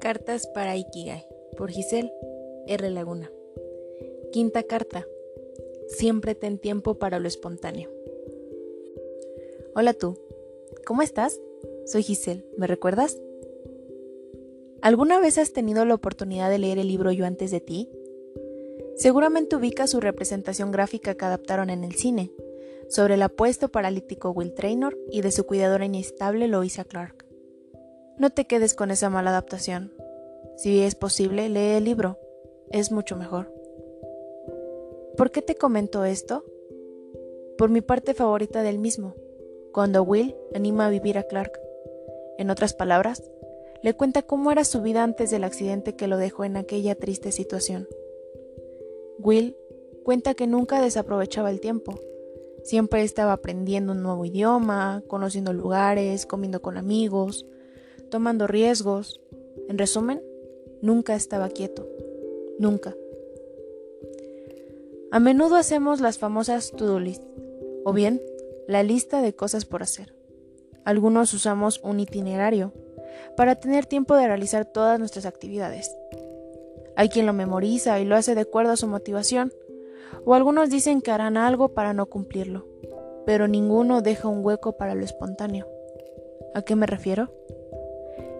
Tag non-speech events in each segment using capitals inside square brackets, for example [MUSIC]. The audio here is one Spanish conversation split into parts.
Cartas para Ikigai por Giselle R. Laguna. Quinta carta. Siempre ten tiempo para lo espontáneo. Hola tú. ¿Cómo estás? Soy Giselle. ¿Me recuerdas? ¿Alguna vez has tenido la oportunidad de leer el libro Yo antes de ti? Seguramente ubicas su representación gráfica que adaptaron en el cine, sobre el apuesto paralítico Will Traynor y de su cuidadora inestable Louisa Clark. No te quedes con esa mala adaptación. Si es posible, lee el libro. Es mucho mejor. ¿Por qué te comento esto? Por mi parte favorita del mismo, cuando Will anima a vivir a Clark. En otras palabras, le cuenta cómo era su vida antes del accidente que lo dejó en aquella triste situación. Will cuenta que nunca desaprovechaba el tiempo. Siempre estaba aprendiendo un nuevo idioma, conociendo lugares, comiendo con amigos, tomando riesgos. En resumen, nunca estaba quieto. Nunca. A menudo hacemos las famosas to-do list, o bien la lista de cosas por hacer. Algunos usamos un itinerario para tener tiempo de realizar todas nuestras actividades. Hay quien lo memoriza y lo hace de acuerdo a su motivación, o algunos dicen que harán algo para no cumplirlo, pero ninguno deja un hueco para lo espontáneo. ¿A qué me refiero?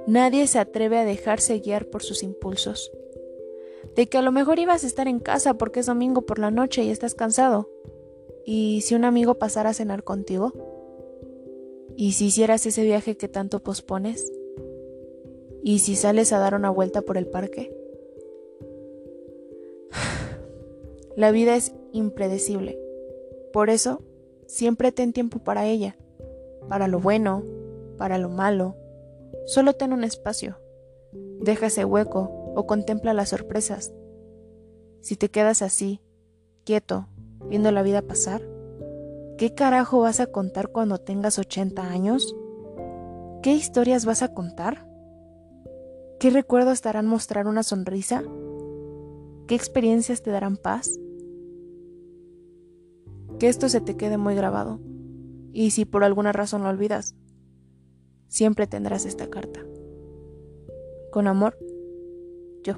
Nadie se atreve a dejarse guiar por sus impulsos. De que a lo mejor ibas a estar en casa porque es domingo por la noche y estás cansado. ¿Y si un amigo pasara a cenar contigo? ¿Y si hicieras ese viaje que tanto pospones? ¿Y si sales a dar una vuelta por el parque? [SIGHS] La vida es impredecible. Por eso, siempre ten tiempo para ella, para lo bueno, para lo malo, Solo ten un espacio. Deja ese hueco o contempla las sorpresas. Si te quedas así, quieto, viendo la vida pasar, ¿qué carajo vas a contar cuando tengas 80 años? ¿Qué historias vas a contar? ¿Qué recuerdos te harán mostrar una sonrisa? ¿Qué experiencias te darán paz? Que esto se te quede muy grabado. Y si por alguna razón lo olvidas, siempre tendrás esta carta. Con amor, yo.